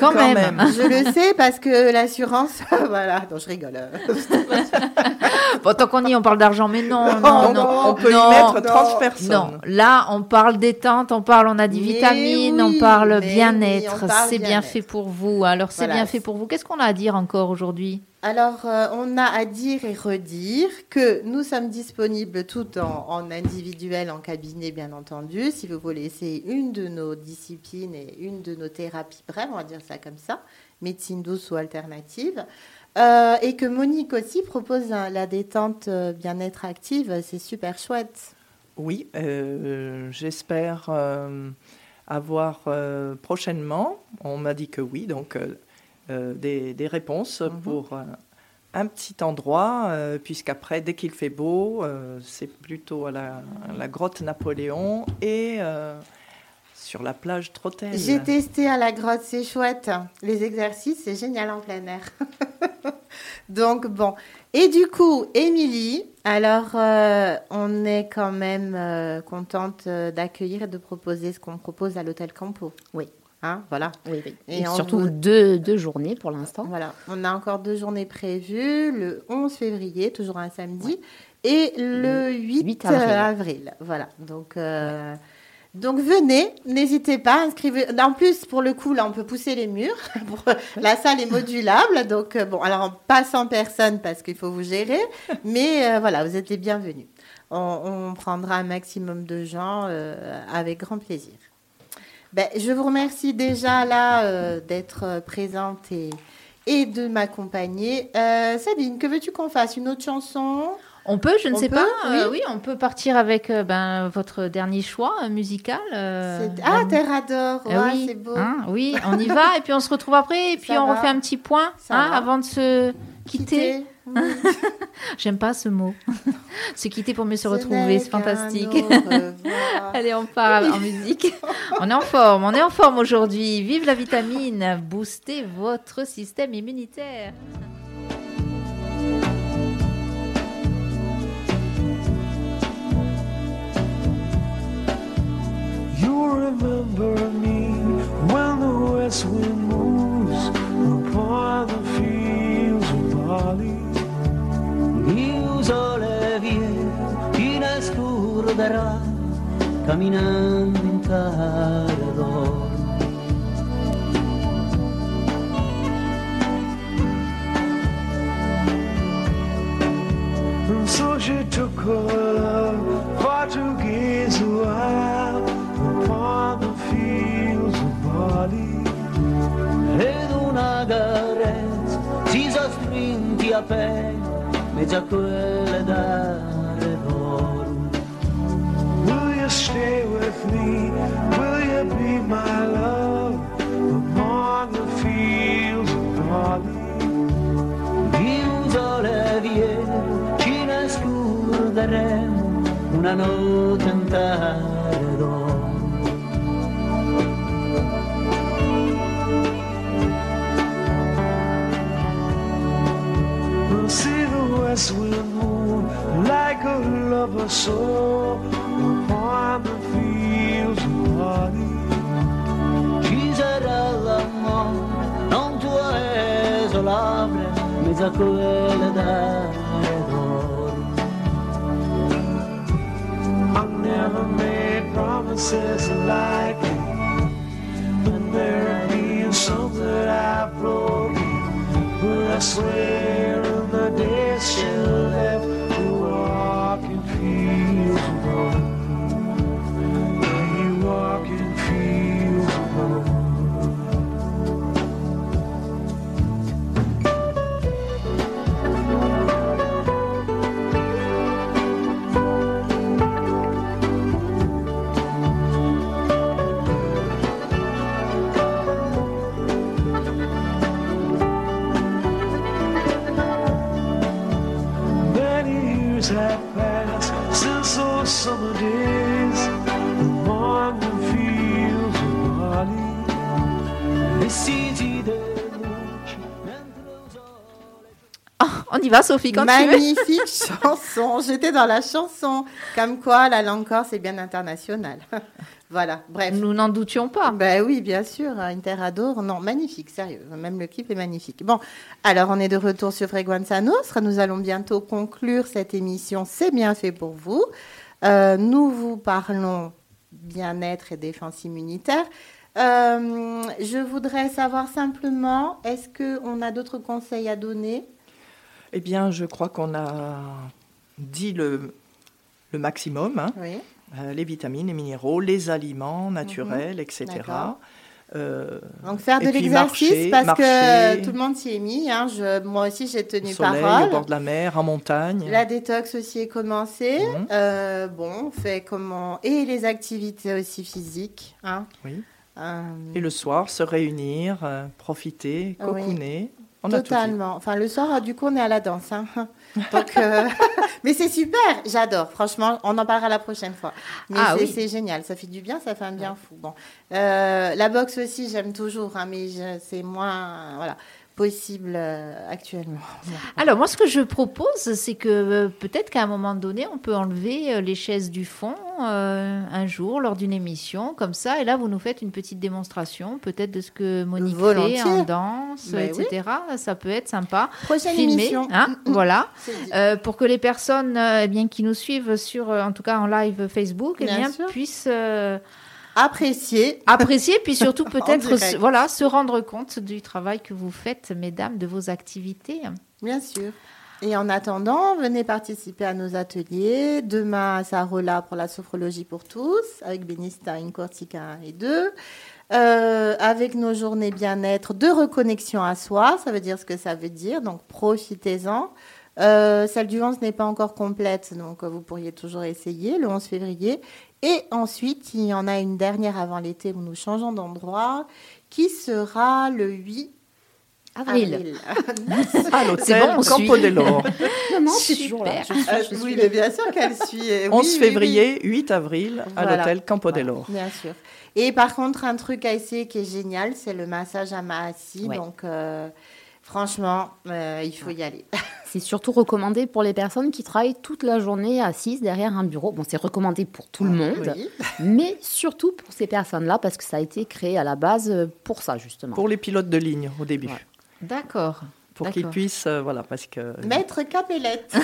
quand, Quand même. même. Je le sais parce que l'assurance, voilà, donc je rigole. Bon, tant qu'on y est, on parle d'argent, mais non, non, on peut non, y mettre non, 30 personnes. Non, là, on parle détente, on parle, on a des Mais vitamines, oui, on parle bien-être. oui, c'est bien fait pour vous. Alors, c'est Voilà. bien fait pour vous. Qu'est-ce qu'on a à dire encore aujourd'hui? Alors, euh, on a à dire et redire que nous sommes disponibles tout en, individuel, en cabinet, bien entendu. Si vous voulez essayer une de nos disciplines et une de nos thérapies brèves, on va dire ça comme ça, médecine douce ou alternative. Euh, et que Monique aussi propose la détente euh, bien-être active. C'est super chouette. Oui, j'espère avoir prochainement, on m'a dit que oui, donc des, des réponses Mhm. pour euh, un petit endroit, euh, puisqu'après, dès qu'il fait beau, euh, c'est plutôt à la, à la grotte Napoléon et euh, sur la plage Trottel. J'ai testé à la grotte, c'est chouette. Les exercices, c'est génial en plein air. Donc bon. Et du coup, Émilie, alors euh, on est quand même euh, contente euh, d'accueillir et de proposer ce qu'on propose à l'hôtel Campo. Oui. Hein, voilà. Oui, oui. Et surtout vous- deux, deux journées pour l'instant. Voilà. On a encore deux journées prévues, le 11 février, toujours un samedi, et le 8, 8 avril. avril. Voilà. Donc, euh, donc venez, n'hésitez pas, inscrivez. En plus, pour le coup, là, on peut pousser les murs. La salle est modulable, donc euh, bon, alors pas 100 personnes parce qu'il faut vous gérer, mais euh, voilà, vous êtes les bienvenus. On, on prendra un maximum de gens euh, avec grand plaisir. Ben, je vous remercie déjà là euh, d'être euh, présente et, et de m'accompagner. Euh, Sabine, que veux-tu qu'on fasse? Une autre chanson? On peut, je ne On sais peut, pas. euh, oui. on peut partir avec euh, ben, votre dernier choix euh, musical. Ah, ben, Terre adore, eh ouais, oui, c'est beau. hein, oui, on y va et puis on se retrouve après et puis Ça on va. refait un petit point hein, va. avant de se quitter. Quitter. J'aime pas ce mot. se quitter pour mieux se retrouver, c'est fantastique. Allez, on part en musique. On est en forme, on est en forme aujourd'hui. Vive la vitamine, boostez votre système immunitaire. You remember me when the west wind moves upon the fields of barley. Il sole viene fino a camminando in terra d'oro. And so she took her love for to gaze a while upon the fields. Ed una carezza si strinti a pelle, mezzo a quelle d'are d'oro. Will you stay with me? Will you be my love among the fields of barley? Il sole viene fino a scurderemo una notte in I'll move like a soul upon the fields of tu mi da I never made promises like you, but there have been some that I've broken, but I swear. On y va, Sophie, quand tu veux. Magnifique chanson. J'étais dans la chanson. Comme quoi, la langue corse est bien internationale. voilà, bref. Nous n'en doutions pas. Ben oui, bien sûr, Interador, non, magnifique, sérieux, même le clip est magnifique. Bon, alors on est de retour sur Freguenza Nostra, nous allons bientôt conclure cette émission, c'est bien fait pour vous. Euh, nous vous parlons bien-être et défense immunitaire. Euh, je voudrais savoir simplement, est-ce qu'on a d'autres conseils à donner Eh bien, je crois qu'on a dit le, le maximum. hein. Oui. Euh, les vitamines, les minéraux, les aliments naturels, etc. Mhm. D'accord. Euh, Donc faire de l'exercice parce marcher. que tout le monde s'y est mis. hein. Je, moi aussi, j'ai tenu soleil, parole. au bord de la mer, en montagne. La détox aussi est commencée. Mhm. Euh, bon, on fait comment? Et les activités aussi physiques. Hein. Oui. Euh, Et le soir, se réunir, profiter, Ah oui. On. Totalement. Enfin, le soir, du coup, on est à la danse. hein. Donc, euh, mais c'est super. J'adore. Franchement, on en parlera la prochaine fois. Mais Ah c'est oui. génial. Ça fait du bien. Ça fait un bien fou. Bon, Euh, la boxe aussi, j'aime toujours, hein, mais c'est moins, voilà, possible euh, actuellement. Bon. Alors moi, ce que je propose, c'est que euh, peut-être qu'à un moment donné, on peut enlever euh, les chaises du fond euh, un jour lors d'une émission, comme ça, et là, vous nous faites une petite démonstration, peut-être de ce que Monique Volontiers. fait en danse, Ben oui. etc. Ça peut être sympa. Prochaine Filmé, émission. hein, Mm, mm. voilà. Euh, pour que les personnes eh bien, qui nous suivent sur, en tout cas en live Facebook, eh Bien puissent euh, Apprécier. apprécier, puis surtout peut-être voilà, se rendre compte du travail que vous faites, mesdames, de vos activités. Bien sûr. Et en attendant, venez participer à nos ateliers. Demain à Sarola pour la sophrologie pour tous, avec Benista, Incortica 1 et 2. Euh, avec nos journées bien-être de reconnexion à soi, ça veut dire ce que ça veut dire, donc profitez-en. Euh, celle du 11 n'est pas encore complète, donc euh, vous pourriez toujours essayer le 11 février. Et ensuite, il y en a une dernière avant l'été où nous changeons d'endroit, qui sera le 8 Avril. avril. À l'hôtel bon. Campo dell'Oro. Non, non, suis toujours là. Super. Je suis- Ah, je suis oui, mais bien sûr qu'elle suit. euh, 11 oui, oui, février, 8 avril, à Voilà. l'hôtel Campo oui. dell'Oro. Bien sûr. Et par contre, un truc à essayer qui est génial, c'est le massage à Maassi. Ouais. Donc, euh, franchement, euh, il faut y aller. C'est surtout recommandé pour les personnes qui travaillent toute la journée assises derrière un bureau. Bon, c'est recommandé pour tout le monde, Oui. mais surtout pour ces personnes-là, parce que ça a été créé à la base pour ça, justement. Pour les pilotes de ligne au début. Ouais. D'accord. Pour qu'ils puissent, euh, voilà, parce que. Maître Capellette.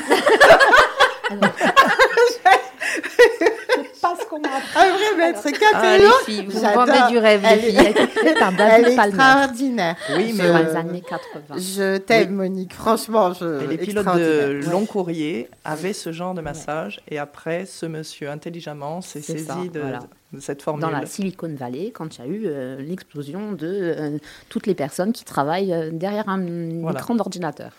Parce qu'on m'a Un vrai Maître Ah, Capello. les filles, vous vendez du rêve, les filles. Elle est extraordinaire. Oui, mais dans Euh, les années 80. Je t'aime, Monique. Franchement, je. Et les pilotes de long courrier avaient ce genre de massage. Et après, ce monsieur, intelligemment, s'est saisi ça, de, cette formule. Dans la Silicon Valley, quand il y a eu euh, l'explosion de euh, toutes les personnes qui travaillent euh, derrière un Voilà. écran d'ordinateur.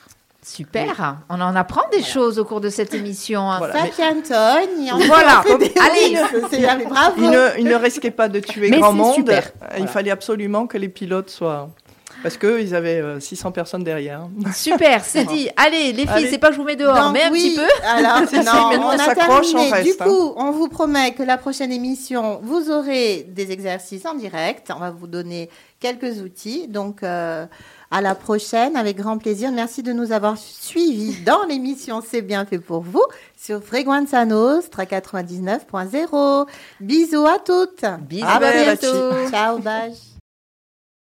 Super. On en apprend des choses au cours de cette émission. hein. Voilà. Mais- Voilà. Allez. bravo. Il ne, il ne risquait pas de tuer Mais grand monde. super. Il Voilà. fallait absolument que les pilotes soient. Parce qu'ils avaient euh, 600 personnes derrière. Super, c'est dit. Allez, les filles, c'est pas que je vous mets dehors, Donc, mais un oui, petit peu. Alors, non, on, on a s'accroche, on terminé. reste, du coup, on vous promet que la prochaine émission, vous aurez des exercices en direct. On va vous donner quelques outils. Donc, euh, à la prochaine, avec grand plaisir. Merci de nous avoir suivis dans l'émission C'est bien fait pour vous sur Freguenza Nostra 99.0. Bisous à toutes. Bisous, À bientôt. Ciao, bye.